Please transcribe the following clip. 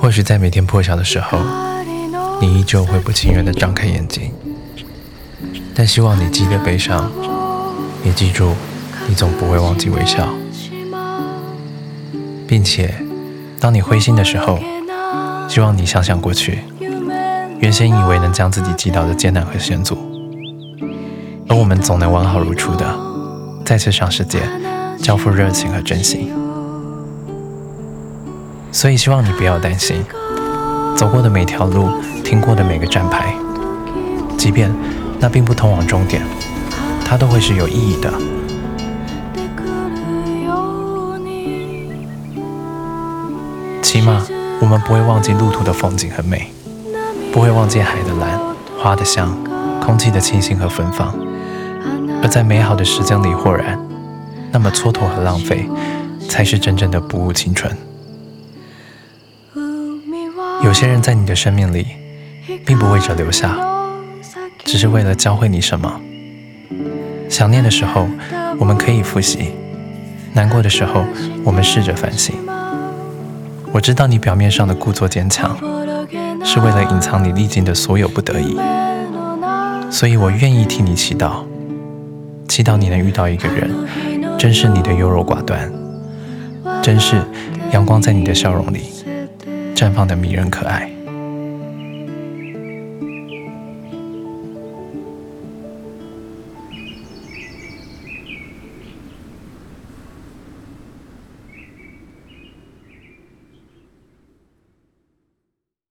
或许在每天破晓的时候，你依旧会不情愿地张开眼睛，但希望你记得悲伤，也记住你总不会忘记微笑，并且当你灰心的时候，希望你想想过去，原先以为能将自己击倒的艰难和险阻，而我们总能完好如初的再次向世界交付热情和真心。所以希望你不要担心，走过的每条路，听过的每个站牌，即便那并不通往终点，它都会是有意义的。起码我们不会忘记路途的风景和美，不会忘记海的蓝、花的香、空气的清新和芬芳。而在美好的时间里豁然，那么蹉跎和浪费，才是真正的不误青春。有些人在你的生命里，并不为着留下，只是为了教会你什么。想念的时候，我们可以复习；难过的时候，我们试着反省。我知道你表面上的故作坚强，是为了隐藏你历经的所有不得已，所以我愿意替你祈祷，祈祷你能遇到一个人，珍视你的优柔寡断，珍视阳光在你的笑容里。绽放的迷人可爱。